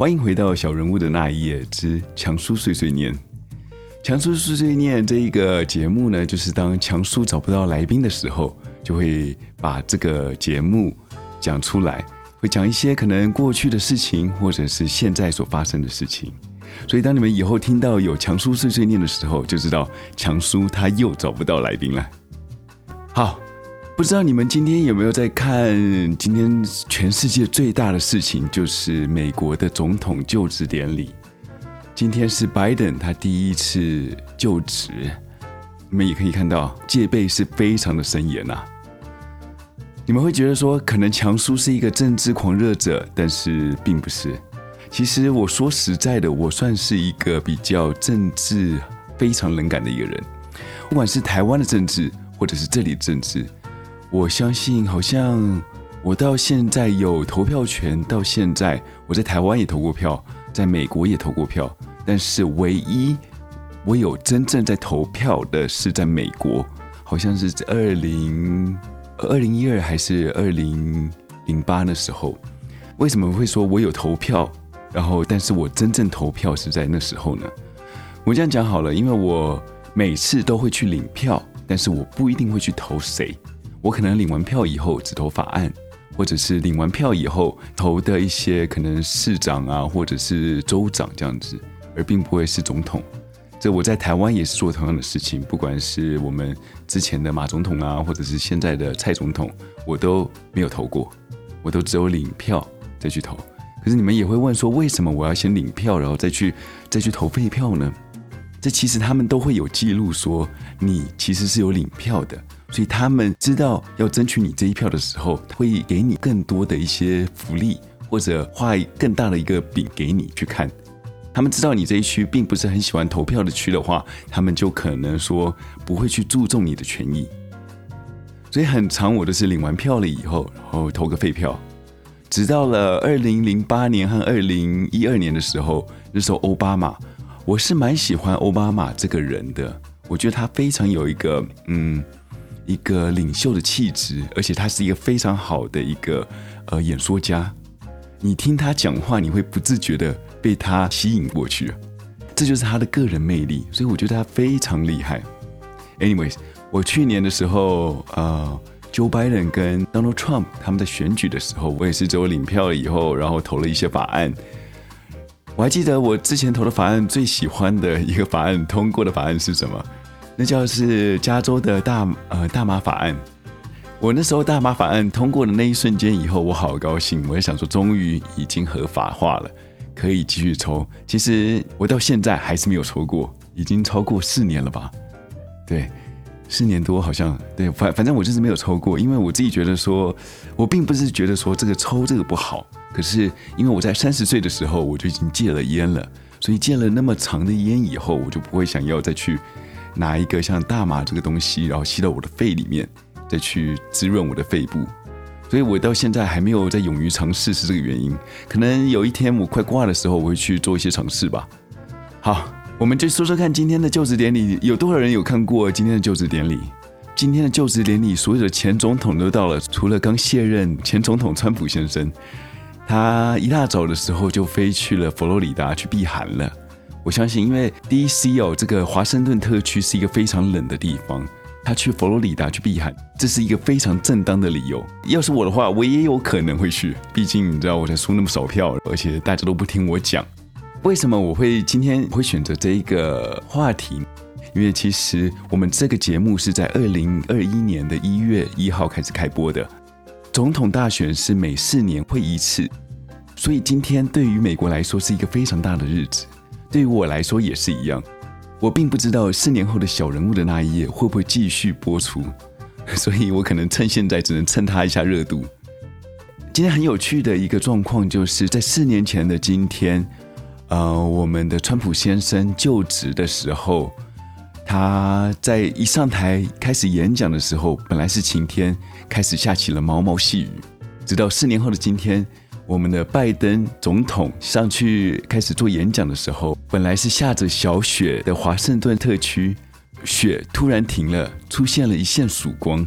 欢迎回到小人物的那一页之强叔碎碎念。强叔碎碎念这一个节目呢，就是当强叔找不到来宾的时候，就会把这个节目讲出来，会讲一些可能过去的事情，或者是现在所发生的事情。所以当你们以后听到有强叔碎碎念的时候，就知道强叔他又找不到来宾了。好。不知道你们今天有没有在看？今天全世界最大的事情就是美国的总统就职典礼。今天是拜登他第一次就职，你们也可以看到戒备是非常的森严呐。你们会觉得说，可能强叔是一个政治狂热者，但是并不是。其实我说实在的，我算是一个比较政治非常冷感的一个人，不管是台湾的政治，或者是这里的政治。我相信，好像我到现在有投票权。到现在，我在台湾也投过票，在美国也投过票。但是，唯一我有真正在投票的是在美国，好像是在二零二零一二还是二零零八的时候。为什么会说我有投票？然后，但是我真正投票是在那时候呢？我这样讲好了，因为我每次都会去领票，但是我不一定会去投谁。我可能领完票以后只投法案，或者是领完票以后投的一些可能市长啊，或者是州长这样子，而并不会是总统。这我在台湾也是做同样的事情，不管是我们之前的马总统啊，或者是现在的蔡总统，我都没有投过，我都只有领票再去投。可是你们也会问说，为什么我要先领票，然后再去再去投废票呢？这其实他们都会有记录说，你其实是有领票的。所以他们知道要争取你这一票的时候，会给你更多的一些福利，或者画更大的一个饼给你去看。他们知道你这一区并不是很喜欢投票的区的话，他们就可能说不会去注重你的权益。所以很长，我都是领完票了以后，然后投个废票。直到了二零零八年和二零一二年的时候，那时候奥巴马，我是蛮喜欢奥巴马这个人的，我觉得他非常有一个嗯。一个领袖的气质，而且他是一个非常好的一个呃演说家。你听他讲话，你会不自觉的被他吸引过去，这就是他的个人魅力。所以我觉得他非常厉害。Anyways，我去年的时候，呃，Joe Biden 跟 Donald Trump 他们在选举的时候，我也是只有领票了以后，然后投了一些法案。我还记得我之前投的法案，最喜欢的一个法案通过的法案是什么？那叫是加州的大呃大麻法案，我那时候大麻法案通过的那一瞬间以后，我好高兴，我也想说终于已经合法化了，可以继续抽。其实我到现在还是没有抽过，已经超过四年了吧？对，四年多好像对，反反正我就是没有抽过，因为我自己觉得说，我并不是觉得说这个抽这个不好，可是因为我在三十岁的时候我就已经戒了烟了，所以戒了那么长的烟以后，我就不会想要再去。拿一个像大麻这个东西，然后吸到我的肺里面，再去滋润我的肺部，所以我到现在还没有在勇于尝试，是这个原因。可能有一天我快挂的时候，我会去做一些尝试吧。好，我们就说说看今天的就职典礼，有多少人有看过今天的就职典礼？今天的就职典礼，所有的前总统都到了，除了刚卸任前总统川普先生，他一大早的时候就飞去了佛罗里达去避寒了。我相信，因为 D.C. 哦，这个华盛顿特区是一个非常冷的地方，他去佛罗里达去避寒，这是一个非常正当的理由。要是我的话，我也有可能会去，毕竟你知道我才输那么少票，而且大家都不听我讲。为什么我会今天会选择这一个话题？因为其实我们这个节目是在二零二一年的一月一号开始开播的，总统大选是每四年会一次，所以今天对于美国来说是一个非常大的日子。对于我来说也是一样，我并不知道四年后的小人物的那一页会不会继续播出，所以我可能趁现在只能蹭他一下热度。今天很有趣的一个状况就是在四年前的今天，呃，我们的川普先生就职的时候，他在一上台开始演讲的时候，本来是晴天，开始下起了毛毛细雨，直到四年后的今天。我们的拜登总统上去开始做演讲的时候，本来是下着小雪的华盛顿特区，雪突然停了，出现了一线曙光。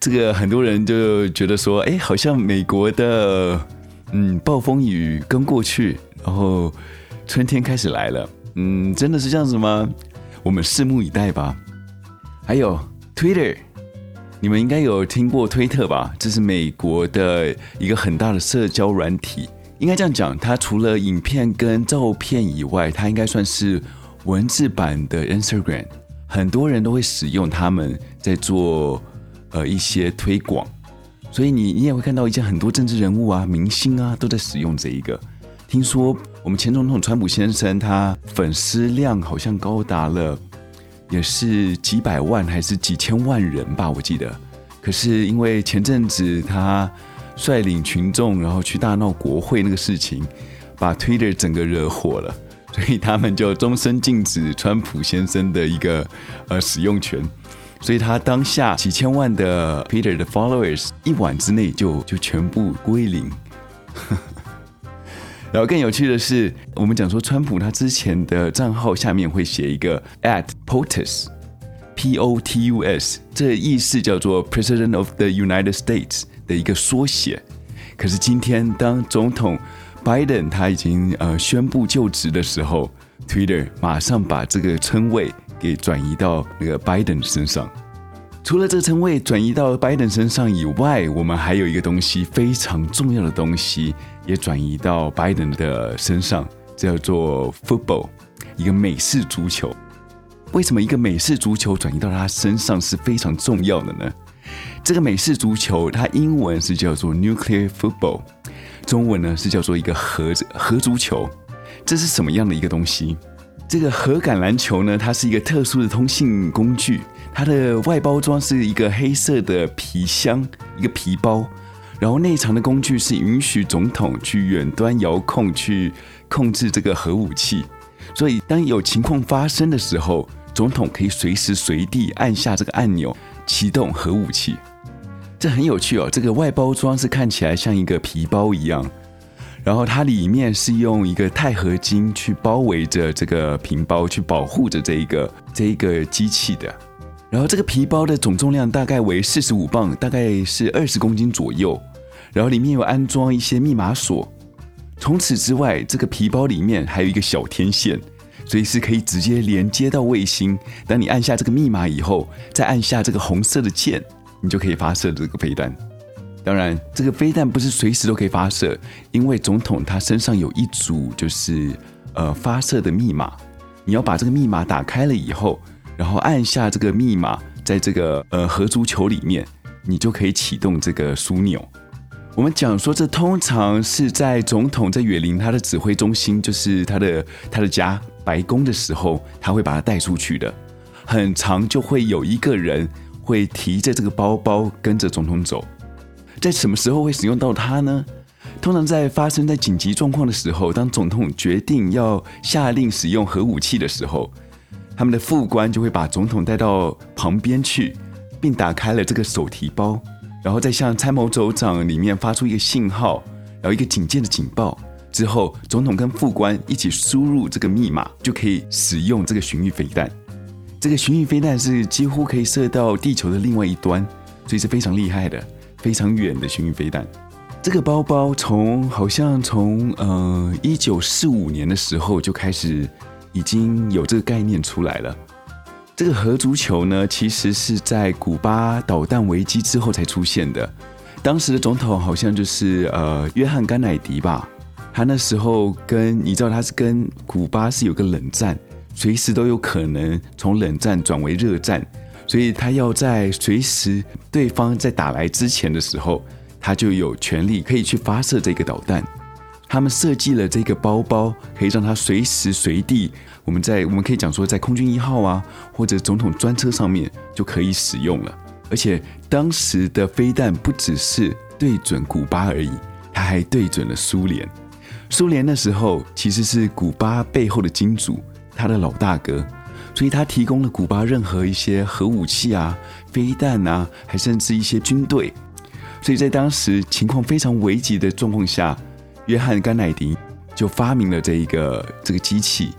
这个很多人就觉得说，哎，好像美国的嗯暴风雨刚过去，然后春天开始来了。嗯，真的是这样子吗？我们拭目以待吧。还有 Twitter，你们应该有听过推特吧？这是美国的一个很大的社交软体。应该这样讲，它除了影片跟照片以外，它应该算是文字版的 Instagram。很多人都会使用他们在做呃一些推广，所以你你也会看到一些很多政治人物啊、明星啊都在使用这一个。听说我们前总统川普先生他粉丝量好像高达了，也是几百万还是几千万人吧，我记得。可是因为前阵子他率领群众然后去大闹国会那个事情，把 Twitter 整个惹火了，所以他们就终身禁止川普先生的一个呃使用权。所以他当下几千万的 Twitter 的 followers 一晚之内就就全部归零。然后更有趣的是，我们讲说川普他之前的账号下面会写一个 at POTUS，P O T U S，这意思叫做 President of the United States 的一个缩写。可是今天当总统 Biden 他已经呃宣布就职的时候，Twitter 马上把这个称谓给转移到那个 Biden 身上。除了这个称谓转移到 Biden 身上以外，我们还有一个东西非常重要的东西也转移到 Biden 的身上，叫做 football，一个美式足球。为什么一个美式足球转移到他身上是非常重要的呢？这个美式足球它英文是叫做 nuclear football，中文呢是叫做一个核核足球。这是什么样的一个东西？这个核橄榄球呢，它是一个特殊的通信工具。它的外包装是一个黑色的皮箱，一个皮包，然后内藏的工具是允许总统去远端遥控去控制这个核武器，所以当有情况发生的时候，总统可以随时随地按下这个按钮启动核武器。这很有趣哦，这个外包装是看起来像一个皮包一样，然后它里面是用一个钛合金去包围着这个皮包，去保护着这一个这一个机器的。然后这个皮包的总重量大概为四十五磅，大概是二十公斤左右。然后里面有安装一些密码锁。从此之外，这个皮包里面还有一个小天线，所以是可以直接连接到卫星。当你按下这个密码以后，再按下这个红色的键，你就可以发射这个飞弹。当然，这个飞弹不是随时都可以发射，因为总统他身上有一组就是呃发射的密码，你要把这个密码打开了以后。然后按下这个密码，在这个呃核足球里面，你就可以启动这个枢纽。我们讲说，这通常是在总统在远离他的指挥中心，就是他的他的家白宫的时候，他会把它带出去的。很长就会有一个人会提着这个包包跟着总统走。在什么时候会使用到它呢？通常在发生在紧急状况的时候，当总统决定要下令使用核武器的时候。他们的副官就会把总统带到旁边去，并打开了这个手提包，然后再向参谋总长里面发出一个信号，然后一个警戒的警报。之后，总统跟副官一起输入这个密码，就可以使用这个巡弋飞弹。这个巡弋飞弹是几乎可以射到地球的另外一端，所以是非常厉害的、非常远的巡弋飞弹。这个包包从好像从呃一九四五年的时候就开始。已经有这个概念出来了。这个核足球呢，其实是在古巴导弹危机之后才出现的。当时的总统好像就是呃约翰甘乃迪吧。他那时候跟你知道他是跟古巴是有个冷战，随时都有可能从冷战转为热战，所以他要在随时对方在打来之前的时候，他就有权利可以去发射这个导弹。他们设计了这个包包，可以让他随时随地，我们在我们可以讲说，在空军一号啊，或者总统专车上面就可以使用了。而且当时的飞弹不只是对准古巴而已，它还对准了苏联。苏联那时候其实是古巴背后的金主，他的老大哥，所以他提供了古巴任何一些核武器啊、飞弹啊，还甚至一些军队。所以在当时情况非常危急的状况下。约翰·甘乃迪就发明了这一个这个机器。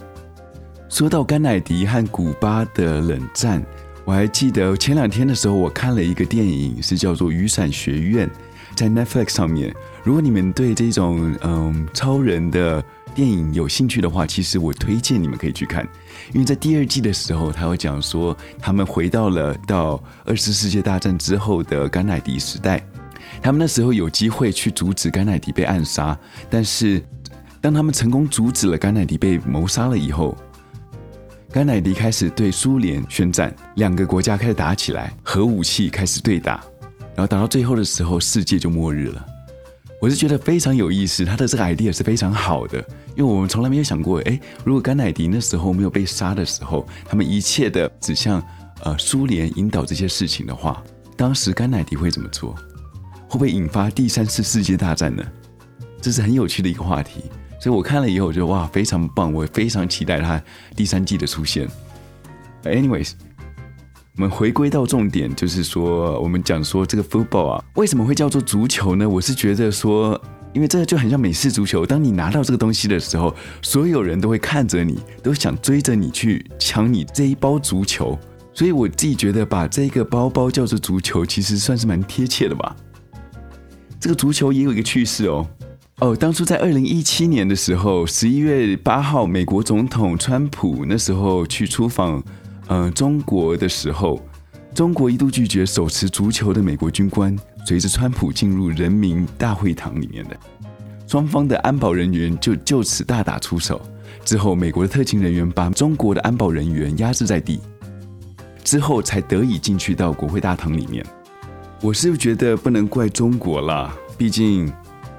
说到甘乃迪和古巴的冷战，我还记得前两天的时候，我看了一个电影，是叫做《雨伞学院》，在 Netflix 上面。如果你们对这种嗯超人的电影有兴趣的话，其实我推荐你们可以去看，因为在第二季的时候，他会讲说他们回到了到二次世界大战之后的甘乃迪时代，他们那时候有机会去阻止甘乃迪被暗杀，但是当他们成功阻止了甘乃迪被谋杀了以后，甘乃迪开始对苏联宣战，两个国家开始打起来，核武器开始对打，然后打到最后的时候，世界就末日了。我是觉得非常有意思，他的这个 idea 是非常好的，因为我们从来没有想过，哎，如果甘乃迪那时候没有被杀的时候，他们一切的指向呃苏联引导这些事情的话，当时甘乃迪会怎么做？会不会引发第三次世界大战呢？这是很有趣的一个话题，所以我看了以后，我觉得哇，非常棒，我也非常期待他第三季的出现。Anyways。我们回归到重点，就是说，我们讲说这个 football 啊，为什么会叫做足球呢？我是觉得说，因为这个就很像美式足球。当你拿到这个东西的时候，所有人都会看着你，都想追着你去抢你这一包足球。所以我自己觉得，把这个包包叫做足球，其实算是蛮贴切的吧。这个足球也有一个趣事哦。哦，当初在二零一七年的时候，十一月八号，美国总统川普那时候去出访。呃，中国的时候，中国一度拒绝手持足球的美国军官随着川普进入人民大会堂里面的，双方的安保人员就就此大打出手。之后，美国的特勤人员把中国的安保人员压制在地，之后才得以进去到国会大堂里面。我是觉得不能怪中国啦，毕竟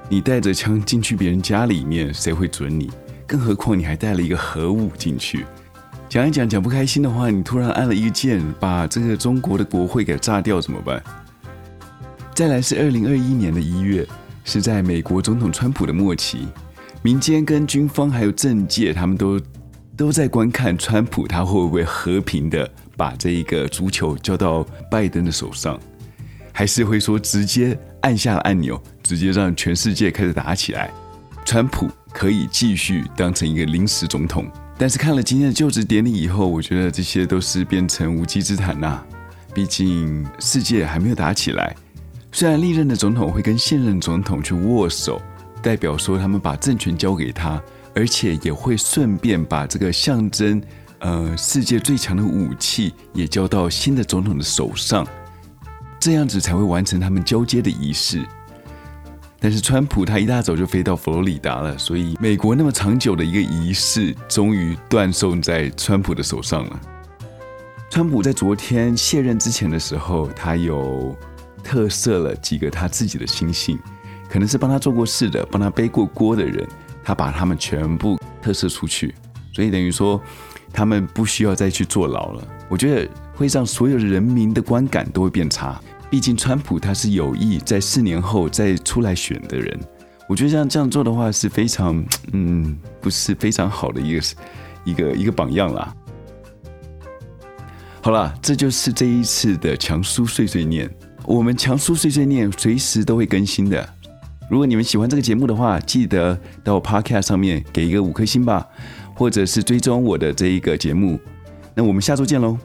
你带着枪进去别人家里面，谁会准你？更何况你还带了一个核武进去。讲一讲讲不开心的话，你突然按了一个键，把这个中国的国会给炸掉怎么办？再来是二零二一年的一月，是在美国总统川普的末期，民间跟军方还有政界，他们都都在观看川普他会不会和平的把这一个足球交到拜登的手上，还是会说直接按下按钮，直接让全世界开始打起来，川普可以继续当成一个临时总统。但是看了今天的就职典礼以后，我觉得这些都是变成无稽之谈呐。毕竟世界还没有打起来。虽然历任的总统会跟现任总统去握手，代表说他们把政权交给他，而且也会顺便把这个象征呃世界最强的武器也交到新的总统的手上，这样子才会完成他们交接的仪式。但是川普他一大早就飞到佛罗里达了，所以美国那么长久的一个仪式终于断送在川普的手上了。川普在昨天卸任之前的时候，他有特赦了几个他自己的亲信，可能是帮他做过事的、帮他背过锅的人，他把他们全部特赦出去，所以等于说他们不需要再去坐牢了。我觉得会让所有人民的观感都会变差。毕竟，川普他是有意在四年后再出来选的人，我觉得这样这样做的话是非常，嗯，不是非常好的一个一个一个榜样啦。好了，这就是这一次的强叔碎碎念。我们强叔碎碎念随时都会更新的。如果你们喜欢这个节目的话，记得到 Podcast 上面给一个五颗星吧，或者是追踪我的这一个节目。那我们下周见喽。